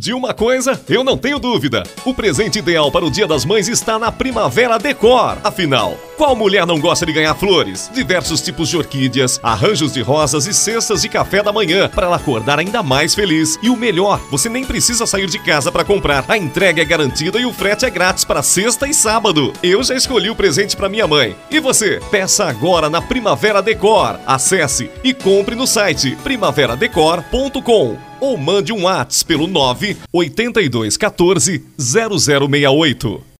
De uma coisa, eu não tenho dúvida. O presente ideal para o Dia das Mães está na Primavera Decor. Afinal, qual mulher não gosta de ganhar flores? Diversos tipos de orquídeas, arranjos de rosas e cestas de café da manhã para ela acordar ainda mais feliz. E o melhor, você nem precisa sair de casa para comprar. A entrega é garantida e o frete é grátis para sexta e sábado. Eu já escolhi o presente para minha mãe. E você? Peça agora na Primavera Decor. Acesse e compre no site primaveradecor.com ou mande um WhatsApp pelo 9 82 14 0068.